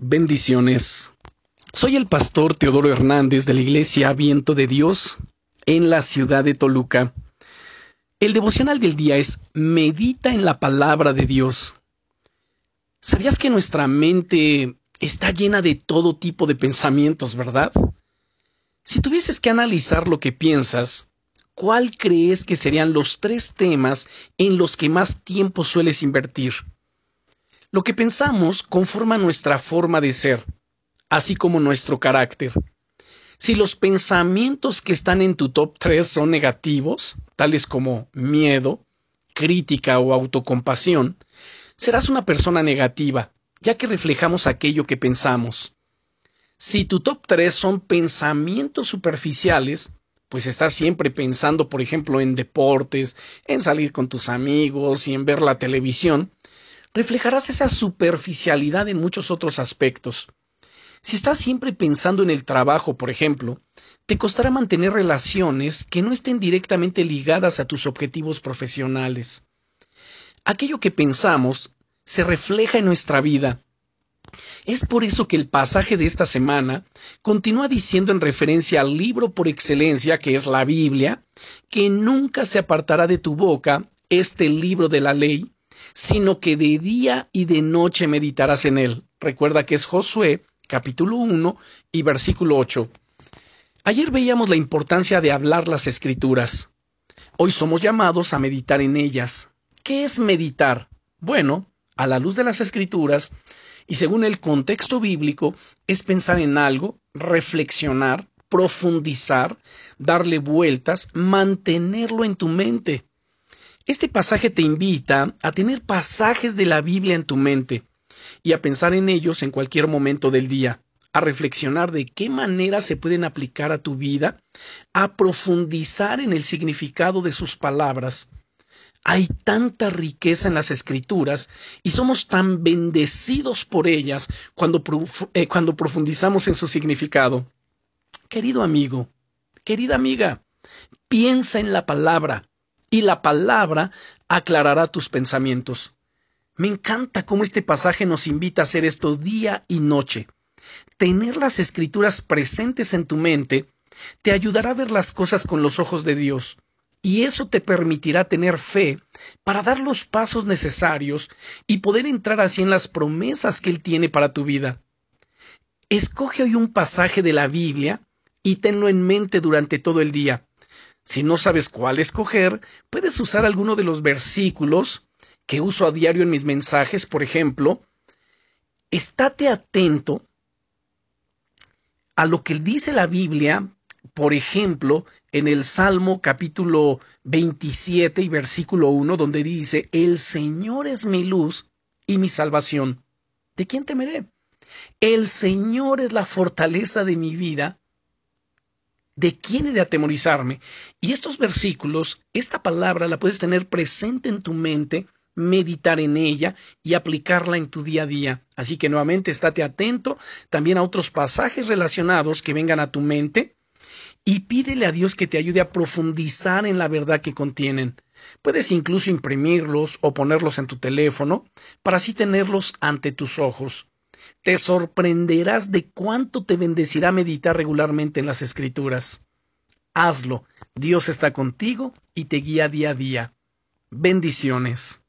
Bendiciones. Soy el pastor Teodoro Hernández de la Iglesia Viento de Dios en la ciudad de Toluca. El devocional del día es Medita en la palabra de Dios. ¿Sabías que nuestra mente está llena de todo tipo de pensamientos, verdad? Si tuvieses que analizar lo que piensas, ¿cuál crees que serían los tres temas en los que más tiempo sueles invertir? Lo que pensamos conforma nuestra forma de ser, así como nuestro carácter. Si los pensamientos que están en tu top 3 son negativos, tales como miedo, crítica o autocompasión, serás una persona negativa, ya que reflejamos aquello que pensamos. Si tu top 3 son pensamientos superficiales, pues estás siempre pensando, por ejemplo, en deportes, en salir con tus amigos y en ver la televisión, reflejarás esa superficialidad en muchos otros aspectos. Si estás siempre pensando en el trabajo, por ejemplo, te costará mantener relaciones que no estén directamente ligadas a tus objetivos profesionales. Aquello que pensamos se refleja en nuestra vida. Es por eso que el pasaje de esta semana continúa diciendo en referencia al libro por excelencia que es la Biblia, que nunca se apartará de tu boca este libro de la ley, sino que de día y de noche meditarás en él. Recuerda que es Josué, capítulo 1 y versículo 8. Ayer veíamos la importancia de hablar las escrituras. Hoy somos llamados a meditar en ellas. ¿Qué es meditar? Bueno, a la luz de las escrituras y según el contexto bíblico, es pensar en algo, reflexionar, profundizar, darle vueltas, mantenerlo en tu mente. Este pasaje te invita a tener pasajes de la Biblia en tu mente y a pensar en ellos en cualquier momento del día, a reflexionar de qué manera se pueden aplicar a tu vida, a profundizar en el significado de sus palabras. Hay tanta riqueza en las escrituras y somos tan bendecidos por ellas cuando, eh, cuando profundizamos en su significado. Querido amigo, querida amiga, piensa en la palabra, y la palabra aclarará tus pensamientos. Me encanta cómo este pasaje nos invita a hacer esto día y noche. Tener las escrituras presentes en tu mente te ayudará a ver las cosas con los ojos de Dios, y eso te permitirá tener fe para dar los pasos necesarios y poder entrar así en las promesas que Él tiene para tu vida. Escoge hoy un pasaje de la Biblia y tenlo en mente durante todo el día. Si no sabes cuál escoger, puedes usar alguno de los versículos que uso a diario en mis mensajes, por ejemplo, estate atento a lo que dice la Biblia, por ejemplo, en el Salmo capítulo 27 y versículo 1, donde dice, El Señor es mi luz y mi salvación. ¿De quién temeré? El Señor es la fortaleza de mi vida. ¿De quién he de atemorizarme? Y estos versículos, esta palabra la puedes tener presente en tu mente, meditar en ella y aplicarla en tu día a día. Así que nuevamente estate atento también a otros pasajes relacionados que vengan a tu mente y pídele a Dios que te ayude a profundizar en la verdad que contienen. Puedes incluso imprimirlos o ponerlos en tu teléfono para así tenerlos ante tus ojos. Te sorprenderás de cuánto te bendecirá meditar regularmente en las escrituras. Hazlo. Dios está contigo y te guía día a día. Bendiciones.